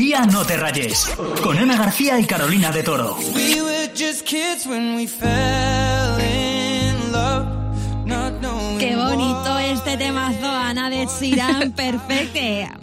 Tía, no te rayes. Con Ana García y Carolina de Toro. We were just kids when we fell in love, not knowing Qué bonito este temazo, De Sheeran, perfecto.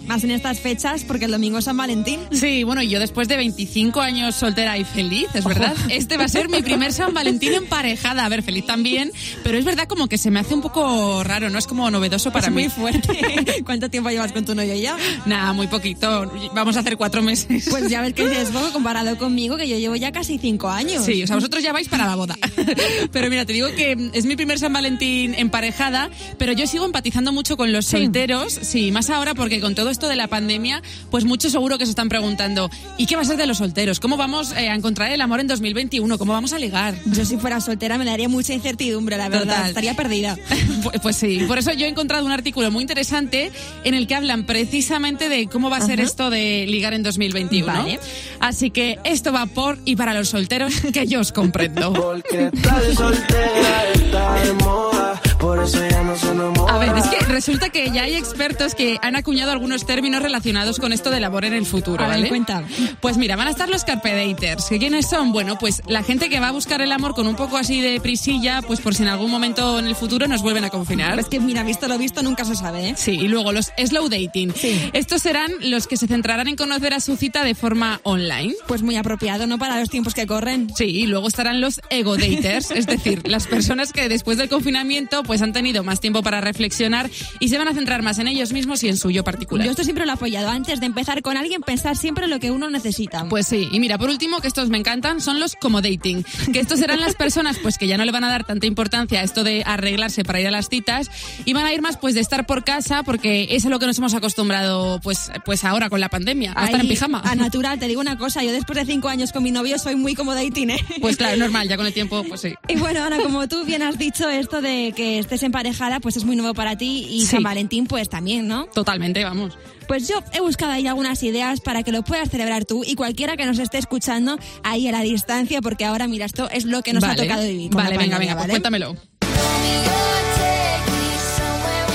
Más en estas fechas, porque el domingo es San Valentín. Sí, bueno, yo después de 25 años soltera y feliz, es verdad, este va a ser mi primer San Valentín emparejada. A ver, feliz también, pero es verdad como que se me hace un poco raro, ¿no? Es como novedoso para es mí. muy fuerte. ¿Cuánto tiempo llevas con tu novio ya? Nada, muy poquito. Vamos a hacer cuatro meses. Pues ya ves que es poco comparado conmigo, que yo llevo ya casi cinco años. Sí, o sea, vosotros ya vais para la boda. Pero mira, te digo que es mi primer San Valentín emparejada, pero yo sigo empatizando mucho con los solteros, sí, más ahora porque con todo esto de la pandemia, pues muchos seguro que se están preguntando, ¿y qué va a ser de los solteros? ¿Cómo vamos eh, a encontrar el amor en 2021? ¿Cómo vamos a ligar? Yo si fuera soltera me daría mucha incertidumbre, la verdad. Total. Estaría perdida. Pues- Pues sí, por eso yo he encontrado un artículo muy interesante en el que hablan precisamente de cómo va a ser esto de ligar en 2021. Vale. Así que esto va por y para los solteros, que yo os comprendo. Porque estar soltera está de moda, por eso ya no se enamora. A ver, es que resulta que ya hay expertos que han acuñado algunos términos relacionados con esto del amor en el futuro, A ver, ¿vale? cuenta. Pues mira, van a estar los carpe daters. ¿Que ¿Quiénes son? Bueno, pues la gente que va a buscar el amor con un poco así de prisilla, pues por si en algún momento en el futuro nos vuelven a confinar. Es que mira, visto lo visto nunca se sabe, ¿eh? Sí, y luego los slow dating. Sí. Estos serán los que se centrarán en conocer a su cita de forma online. Pues muy apropiado, ¿no? Para los tiempos que corren. Sí, y luego estarán los ego daters, es decir, las personas que después del confinamiento pues han tenido más tiempo para reflexionar y se van a centrar más en ellos mismos y en suyo particular. Yo esto siempre lo he apoyado. Antes de empezar con alguien, pensar siempre lo que uno necesita. Pues sí, y mira, por último, que estos me encantan, son los como dating, que estos serán las personas pues que ya no le van a dar tanta importancia a esto de arreglarse para ir a las citas y van a ir más pues de estar por casa porque es a lo que nos hemos acostumbrado pues pues ahora con la pandemia, a estar en pijama. A natural, te digo una cosa, yo después de cinco años con mi novio soy muy como dating, ¿eh? Pues claro, normal, ya con el tiempo, pues sí. Y bueno, Ana, como tú bien has dicho, esto de que estés emparejada, pues es muy nuevo para ti y Sí. San Valentín, pues también, ¿no? Totalmente, vamos. Pues yo he buscado ahí algunas ideas para que lo puedas celebrar tú y cualquiera que nos esté escuchando ahí a la distancia, porque ahora, mira, esto es lo que nos vale, ha tocado vivir. Vale, venga, pandemia, venga, pues ¿vale? cuéntamelo.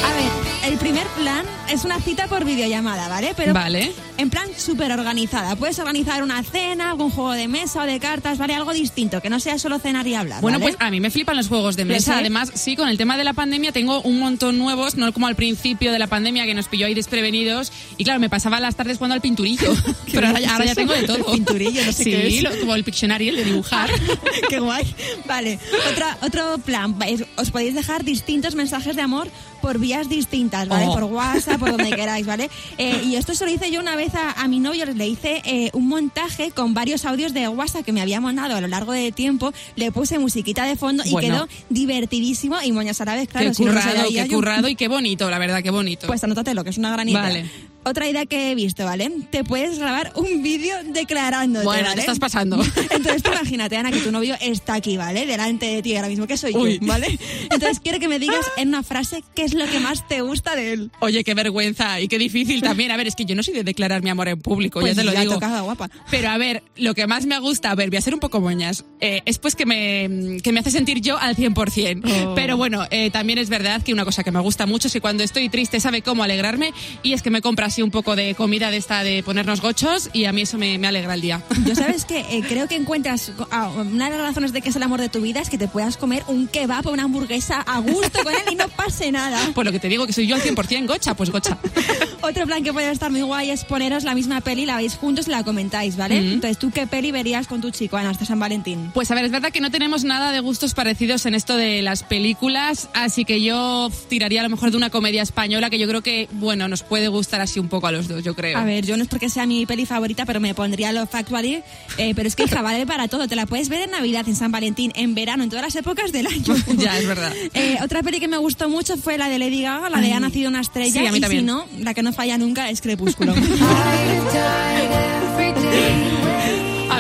A ver, el primer plan es una cita por videollamada, ¿vale? Pero Vale. En plan súper organizada. Puedes organizar una cena, algún juego de mesa o de cartas, ¿vale? Algo distinto, que no sea solo cenar y hablar. Bueno, ¿vale? pues a mí me flipan los juegos de ¿Lo mesa. Además, sí, con el tema de la pandemia tengo un montón nuevos, no como al principio de la pandemia que nos pilló ahí desprevenidos. Y claro, me pasaba las tardes jugando al pinturillo. Pero ahora, ya- ahora ya tengo de todo. El pinturillo, no sé sí, qué es. lo- como el Pictionary, el de dibujar. Qué guay. Vale, otra, otro plan. Os podéis dejar distintos mensajes de amor por vías distintas, ¿vale? Oh. Por WhatsApp, por donde queráis, ¿vale? Eh, y esto se lo hice yo una vez a, a mi novio, le hice eh, un montaje con varios audios de WhatsApp que me había mandado a lo largo de tiempo, le puse musiquita de fondo y Bueno. quedó divertidísimo y moñas árabes, claro, qué si no, no currado, sabía qué yo. currado y qué bonito, la verdad, qué bonito. Pues anótatelo, que es una gran idea. Vale. Otra idea que he visto, ¿vale? Te puedes grabar un vídeo declarándote, Bueno, te ¿vale? estás pasando. Entonces tú imagínate, Ana, que tu novio está aquí, ¿vale? Delante de ti ahora mismo, que soy Uy. yo, ¿vale? Entonces quiero que me digas en una frase qué es lo que más te gusta de él. Oye, qué vergüenza y qué difícil también. A ver, es que yo no soy de declarar mi amor en público, Pues ya te lo ya digo. tocaba, guapa. Pero a ver, lo que más me gusta, a ver, voy a ser un poco moñas, eh, es pues que me, que me hace sentir yo al 100%. Oh. Pero bueno, eh, también es verdad que una cosa que me gusta mucho es que cuando estoy triste sabe cómo alegrarme y es que me compra así un poco de comida de esta de ponernos gochos y a mí eso me, me alegra el día. Yo sabes que eh, creo que encuentras ah, una de las razones de que es el amor de tu vida es que te puedas comer un kebab o una hamburguesa a gusto con él y no pase nada. Por lo que te digo que soy yo al 100% gocha, pues gocha. Otro plan que puede estar muy guay es poneros la misma peli, la veis juntos y la comentáis, ¿vale? Mm. Entonces, ¿tú qué peli verías con tu chico, Ana, hasta San Valentín? Pues a ver, es verdad que no tenemos nada de gustos parecidos en esto de las películas, así que yo tiraría a lo mejor de una comedia española que yo creo que, bueno, nos puede gustar así un poco a los dos, yo creo. A ver, yo no es porque sea mi peli favorita, pero me pondría Love Actually. Eh, pero es que, hija, vale para todo. Te la puedes ver en Navidad, en San Valentín, en verano, en todas las épocas del año. Ya, es verdad. Eh, otra peli que me gustó mucho fue la de Lady Gaga, la de Ay. Ha nacido una estrella. Sí, a mí y también. si no, la que no falla nunca es Crepúsculo.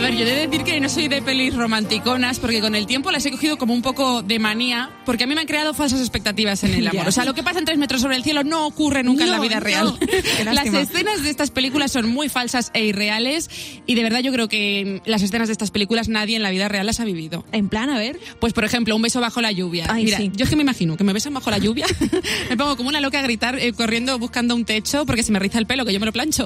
A ver, yo he de decir que no soy de pelis romanticonas porque con el tiempo las he cogido como un poco de manía porque a mí me han creado falsas expectativas en el amor. O sea, lo que pasa en tres metros sobre el cielo no ocurre nunca en la No, vida no. real. Las escenas de estas películas son muy falsas e irreales y de verdad yo creo que las escenas de estas películas nadie en la vida real las ha vivido. En plan, a ver. Pues por ejemplo, un beso bajo la lluvia. Ay, Mira, sí. yo es que me imagino que me besan bajo la lluvia, me pongo como una loca a gritar eh, corriendo buscando un techo porque se me riza el pelo que yo me lo plancho,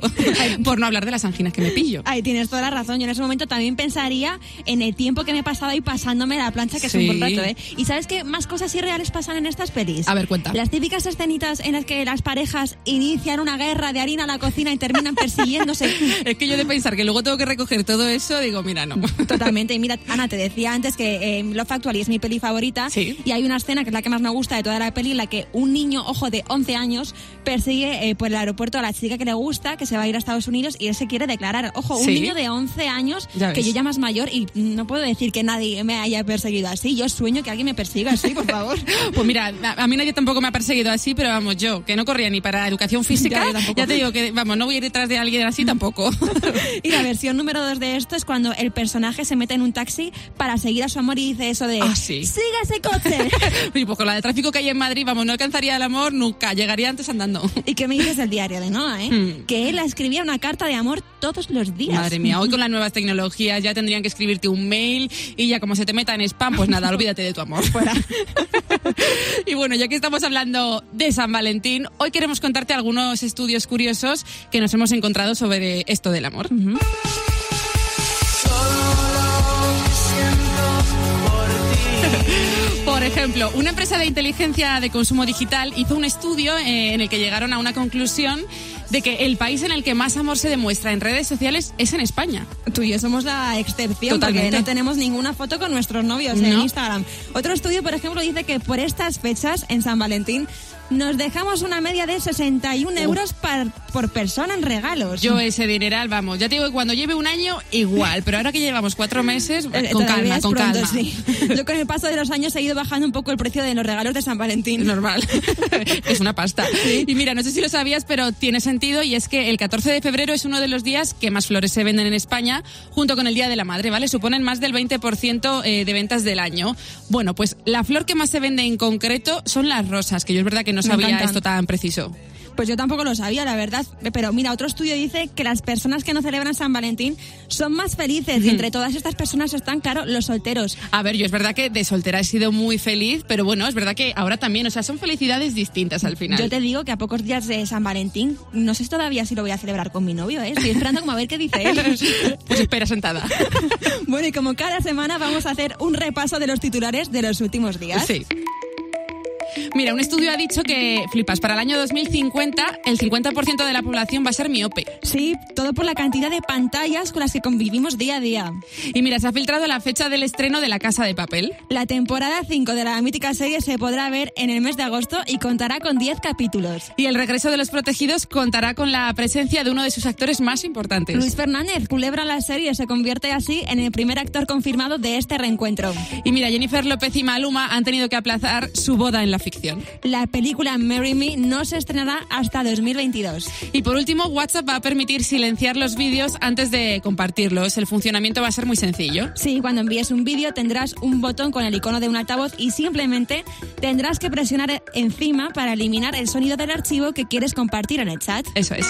por no hablar de las anginas que me pillo. Ay, tienes toda la razón. Yo en ese momento también pensaría en el tiempo que me he pasado ahí pasándome la plancha, que es un buen rato, ¿eh? ¿Y sabes qué más cosas irreales pasan en estas pelis? A ver, cuenta. Las típicas escenitas en las que las parejas inician una guerra de harina a la cocina y terminan persiguiéndose. Es que yo de pensar que luego tengo que recoger todo eso, digo, mira, no. Totalmente. Y mira, Ana, te decía antes que eh, Love Actually es mi peli favorita. Sí. Y hay una escena que es la que más me gusta de toda la peli, en la que un niño, ojo, de 11 años, persigue eh, por el aeropuerto a la chica que le gusta, que se va a ir a Estados Unidos y él se quiere declarar. Ojo, un Sí. niño de 11 años, Ya que ves. yo ya más mayor y no puedo decir que nadie me haya perseguido así. Yo sueño que alguien me persiga así, por favor. Pues mira, a, a mí nadie tampoco me ha perseguido así, pero vamos, yo, que no corría ni para educación física, Ya, ya, te digo que, vamos, no voy a ir detrás de alguien así tampoco. Y la versión número dos de esto es cuando el personaje se mete en un taxi para seguir a su amor y dice eso de Ah, sí. ¡Siga ese coche! y pues con la de tráfico que hay en Madrid, vamos, no alcanzaría el amor nunca, llegaría antes andando. ¿Y qué me dices del diario de Noah, eh? Hmm. Que él escribía una carta de amor todos los días. Madre mía, hoy con las nuevas tecnologías ya tendrían que escribirte un mail y ya como se te meta en spam, pues nada, olvídate de tu amor. Fuera. y bueno, ya que estamos hablando de San Valentín, hoy queremos contarte algunos estudios curiosos que nos hemos encontrado sobre esto del amor. Por ejemplo, una empresa de inteligencia de consumo digital hizo un estudio eh, en el que llegaron a una conclusión de que el país en el que más amor se demuestra en redes sociales es en España. Tú y yo somos la excepción Totalmente. porque no tenemos ninguna foto con nuestros novios en. Instagram. Otro estudio, por ejemplo, dice que por estas fechas en San Valentín nos dejamos una media de 61 euros par- por persona en regalos. Yo ese dineral, vamos, ya te digo que cuando lleve un año, igual, pero ahora que llevamos cuatro meses, Eh, con todavía calma, con pronto, calma. sí. Yo con el paso de los años he ido bajando un poco el precio de los regalos de San Valentín. Normal. es una pasta. Y mira, no sé si lo sabías, pero tiene sentido y es que el 14 de febrero es uno de los días que más flores se venden en España, junto con el Día de la Madre, ¿vale? Suponen más del 20% eh, de ventas del año. Bueno, pues la flor que más se vende en concreto son las rosas, que yo es verdad que no Me sabía encantan. esto tan preciso. Pues yo tampoco lo sabía, la verdad. Pero mira, otro estudio dice que las personas que no celebran San Valentín son más felices. Y entre todas estas personas están, claro, los solteros. A ver, yo es verdad que de soltera he sido muy feliz, pero bueno, es verdad que ahora también, o sea, son felicidades distintas al final. Yo te digo que a pocos días de San Valentín, no sé todavía si lo voy a celebrar con mi novio, ¿eh? Estoy esperando como a ver qué dice él. Pues espera sentada. bueno, y como cada semana vamos a hacer un repaso de los titulares de los últimos días. Sí. Mira, un estudio ha dicho que, flipas, para el año 2050 el 50% de la población va a ser miope. Sí, todo por la cantidad de pantallas con las que convivimos día a día. Y mira, se ha filtrado la fecha del estreno de La Casa de Papel. La temporada 5 de la mítica serie se podrá ver en el mes de agosto y contará con 10 capítulos. Y el regreso de los protegidos contará con la presencia de uno de sus actores más importantes. Luis Fernández, culebra la serie, se convierte así en el primer actor confirmado de este reencuentro. Y mira, Jennifer López y Maluma han tenido que aplazar su boda en la ficción. La película Marry Me no se estrenará hasta 2022. Y por último, WhatsApp va a permitir silenciar los vídeos antes de compartirlos. El funcionamiento va a ser muy sencillo. Sí, cuando envíes un vídeo tendrás un botón con el icono de un altavoz y simplemente tendrás que presionar encima para eliminar el sonido del archivo que quieres compartir en el chat. Eso es.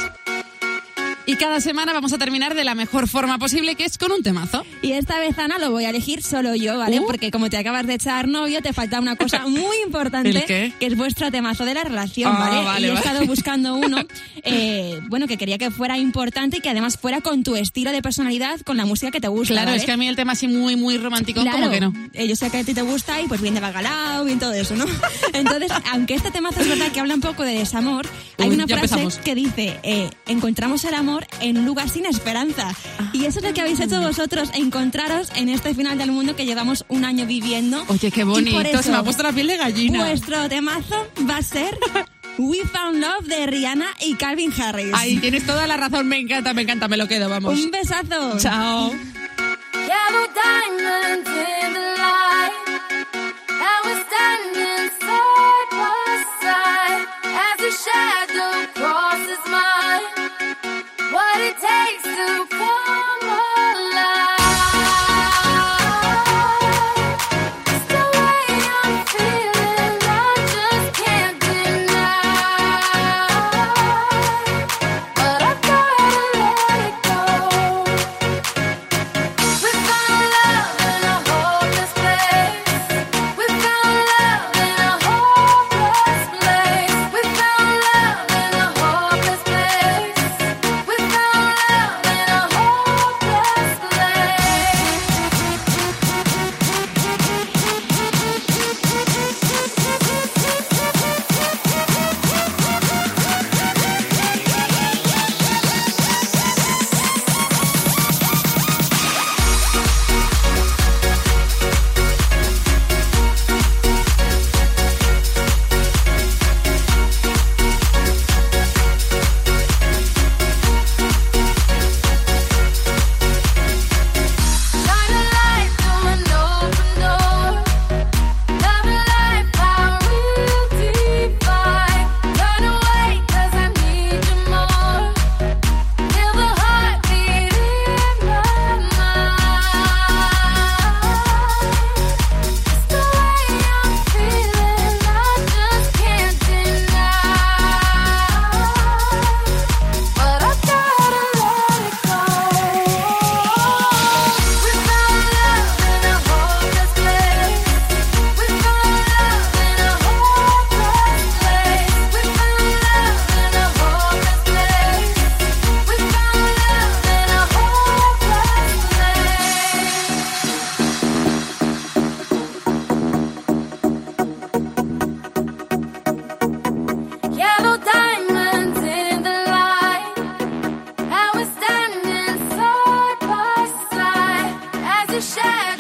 Y cada semana vamos a terminar de la mejor forma posible, que es con un temazo. Y esta vez, Ana, lo voy a elegir solo yo, ¿vale? Uh. Porque como te acabas de echar novio, te falta una cosa muy importante, que es vuestro temazo de la relación, Ah, ¿vale? vale, y he vale. estado buscando uno, eh, bueno, que quería que fuera importante y que además fuera con tu estilo de personalidad, con la música que te gusta, Claro, ¿vale? es que a mí el tema así muy, muy romántico, Claro, como que no. eh, yo sé que a ti te gusta y pues bien de bacalao, bien todo eso, ¿no? Entonces, aunque este temazo es verdad que habla un poco de desamor, hay una frase empezamos. que dice, eh, encontramos el amor en un lugar sin esperanza. Y eso es lo que habéis hecho vosotros, encontraros en este final del mundo que llevamos un año viviendo. Oye, qué bonito, eso, se me ha puesto la piel de gallina. Vuestro temazo va a ser We Found Love de Rihanna y Calvin Harris. Ay, tienes toda la razón, me encanta, me encanta, me lo quedo, vamos. un besazo. Chao. to shine.